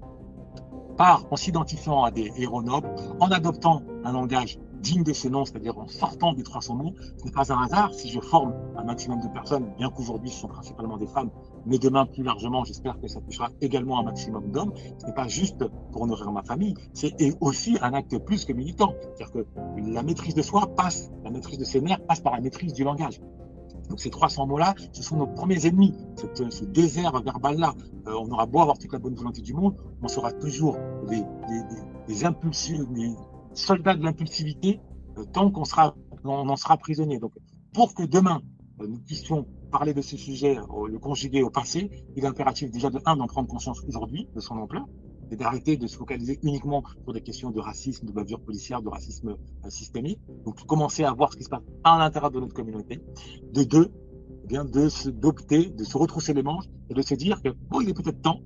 par en s'identifiant à des héros nobles, en adoptant un langage digne de ce nom, c'est-à-dire en sortant des 300 noms. Ce n'est pas un hasard si je forme un maximum de personnes, bien qu'aujourd'hui ce sont principalement des femmes, mais demain plus largement, j'espère que ça touchera également un maximum d'hommes. Ce n'est pas juste pour nourrir ma famille, c'est aussi un acte plus que militant. C'est-à-dire que la maîtrise de soi passe, la maîtrise de ses nerfs passe par la maîtrise du langage. Donc ces 300 mots-là, ce sont nos premiers ennemis, ce désert verbal-là. Euh, on aura beau avoir toute la bonne volonté du monde, on sera toujours des, des, soldats de l'impulsivité euh, tant qu'on sera, on en sera prisonnier. Donc pour que demain, euh, nous puissions parler de ce sujet, le conjuguer au passé, il est impératif déjà de un d'en prendre conscience aujourd'hui de son ampleur, et d'arrêter de se focaliser uniquement sur des questions de racisme, de bavure policière, de racisme euh, systémique. Donc, commencer à voir ce qui se passe à l'intérieur de notre communauté. De deux, eh bien, de se d'opter, de se retrousser les manches et de se dire que bon, il est peut-être temps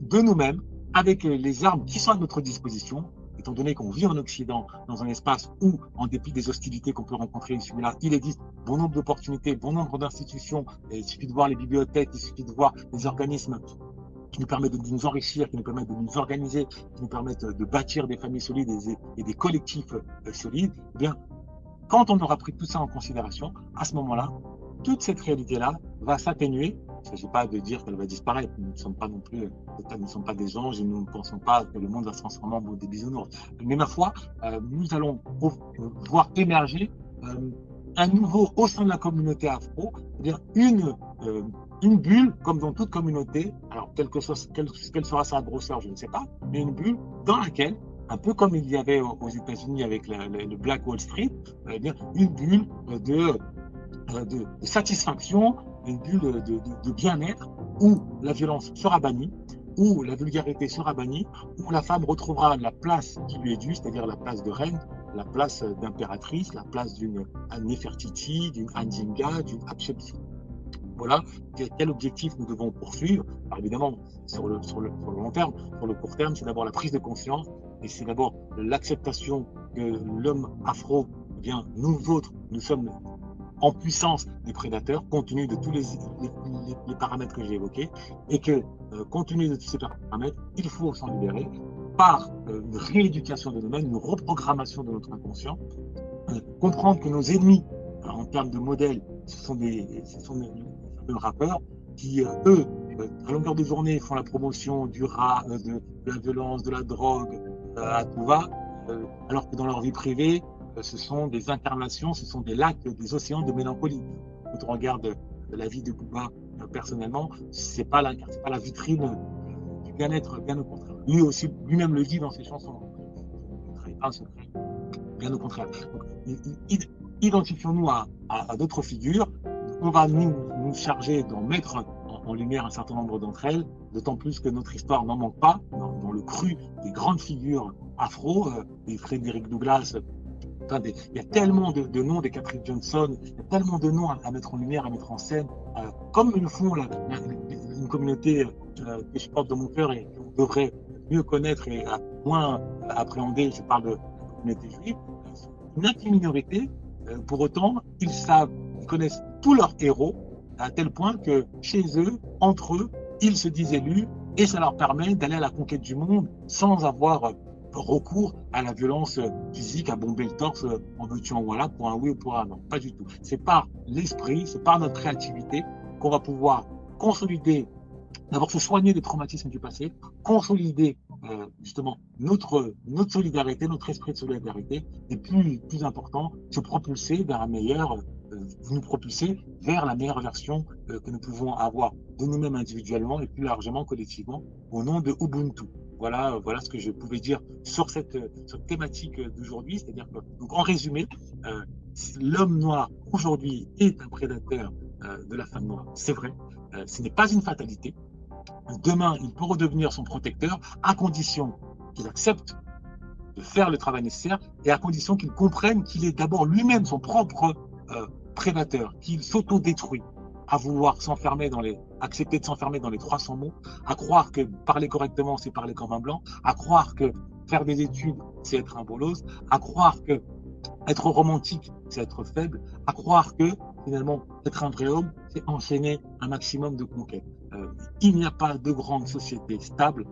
de nous-mêmes, avec euh, les armes qui sont à notre disposition, étant donné qu'on vit en Occident, dans un espace où, en dépit des hostilités qu'on peut rencontrer ici là, il existe bon nombre d'opportunités, bon nombre d'institutions. Il suffit de voir les bibliothèques, il suffit de voir les organismes qui nous permettent de nous enrichir, qui nous permettent de nous organiser, qui nous permettent de bâtir des familles solides et, des collectifs euh, solides, eh bien, quand on aura pris tout ça en considération, à ce moment-là, toute cette réalité-là va s'atténuer. Il ne s'agit pas de dire qu'elle va disparaître. Nous ne sommes pas non plus, nous ne sommes pas des anges et nous ne pensons pas que le monde va se transformer en des bisounours. Mais ma foi, euh, nous allons voir émerger euh, un nouveau au sein de la communauté afro, une une bulle, comme dans toute communauté, alors quelle, que soit, sera sa grosseur, je ne sais pas, mais une bulle dans laquelle, un peu comme il y avait aux États-Unis avec le Black Wall Street, eh bien, une bulle de, euh, de, satisfaction, une bulle de, bien-être, où la violence sera bannie, où la vulgarité sera bannie, où la femme retrouvera la place qui lui est due, c'est-à-dire la place de reine, la place d'impératrice, la place d'une Nefertiti, d'une Anjinga, d'une Hatshepsut. Voilà quel objectif nous devons poursuivre. évidemment, sur le, long terme, sur le court terme, c'est d'abord la prise de conscience et c'est d'abord l'acceptation que l'homme afro, eh nous autres, nous sommes en puissance des prédateurs, compte tenu de tous les, les, paramètres que j'ai évoqués, et que, euh, compte tenu de tous ces paramètres, il faut s'en libérer par euh, une rééducation de nous-mêmes, une reprogrammation de notre inconscient, euh, comprendre que nos ennemis, en termes de modèles, ce sont des, ce sont des, rappeurs qui, euh, eux, euh, à longueur de journée, font la promotion du rat, euh, de, la violence, de la drogue, à tout va, alors que dans leur vie privée, ce sont des incarnations, ce sont des lacs, des océans de mélancolie. Quand on regarde la vie de Bouba personnellement, c'est pas la, pas la vitrine du bien-être, bien au contraire. Lui aussi, lui-même le dit dans ses chansons. Bien au contraire. Identifions-nous à, à d'autres figures on va nous, nous charger d'en mettre en, lumière un certain nombre d'entre elles, d'autant plus que notre histoire n'en manque pas, dans, le cru des grandes figures afro, euh, des Frédéric Douglass, il y a tellement de, noms des Catherine Johnson, il y a tellement de noms à, mettre en lumière, à mettre en scène, euh, comme le font une communauté euh, que je porte dans mon cœur et qu'on devrait mieux connaître et moins appréhender, je parle de la communauté juive, une intime minorité, pour autant, ils savent connaissent tous leurs héros, à tel point que chez eux, entre eux, ils se disent élus et ça leur permet d'aller à la conquête du monde sans avoir recours à la violence physique, à bomber le torse en veux-tu voilà pour un oui ou pour un non. Pas du tout. C'est par l'esprit, c'est par notre créativité qu'on va pouvoir consolider, d'abord se soigner des traumatismes du passé, consolider euh, justement notre, notre solidarité, notre esprit de solidarité, et plus, plus important, se propulser vers un meilleur, euh, nous propulser vers la meilleure version euh, que nous pouvons avoir de nous-mêmes individuellement et plus largement collectivement au nom de Ubuntu. Voilà, voilà ce que je pouvais dire sur cette, thématique d'aujourd'hui. C'est-à-dire que, donc en résumé, euh, l'homme noir aujourd'hui est un prédateur euh, de la femme noire. C'est vrai, euh, ce n'est pas une fatalité. Demain, il peut redevenir son protecteur à condition qu'il accepte de faire le travail nécessaire et à condition qu'il comprenne qu'il est d'abord lui-même son propre euh, prédateur, qu'il s'auto-détruit à vouloir s'enfermer dans les, accepter de s'enfermer dans les 300 mots, à croire que parler correctement, c'est parler comme un blanc, à croire que faire des études, c'est être un bolos, à croire que être romantique, c'est être faible, à croire que finalement être un vrai homme, c'est enchaîner un maximum de conquêtes. Euh, il n'y a pas de grande société stable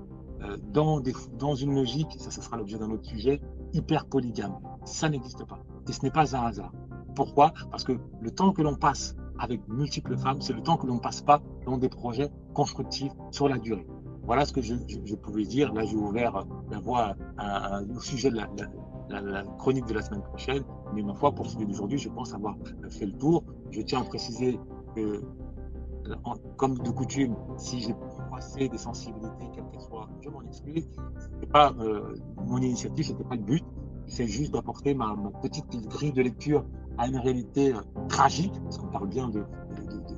euh, dans, des, dans une logique, ça, ça sera l'objet d'un autre sujet, hyper polygame. Ça n'existe pas. Et ce n'est pas un hasard. Pourquoi? Parce que le temps que l'on passe avec multiples femmes, c'est le temps que l'on ne passe pas dans des projets constructifs sur la durée. Voilà ce que je, pouvais dire. Là, j'ai ouvert la voie au sujet de la, chronique de la semaine prochaine. Mais ma foi, pour celui d'aujourd'hui, je pense avoir fait le tour. Je tiens à préciser que, comme de coutume, si j'ai passé des sensibilités, quelles qu'elles soient, je m'en excuse. C'était pas euh, mon initiative, c'était pas le but. C'est juste d'apporter ma, petite grille de lecture à une réalité euh, tragique, parce qu'on parle bien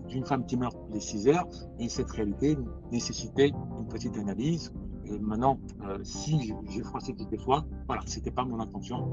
d'une femme qui meurt les 6 heures, et cette réalité nécessitait une petite analyse. Et maintenant, euh, si j'ai froissé quelquefois, voilà, c'était pas mon intention.